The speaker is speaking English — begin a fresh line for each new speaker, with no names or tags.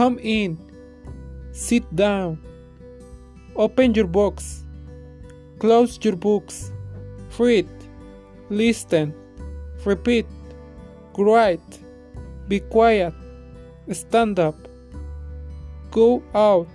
Come in. Sit down. Open your box. Close your books. Read. Listen. Repeat. Write. Be quiet. Stand up. Go out.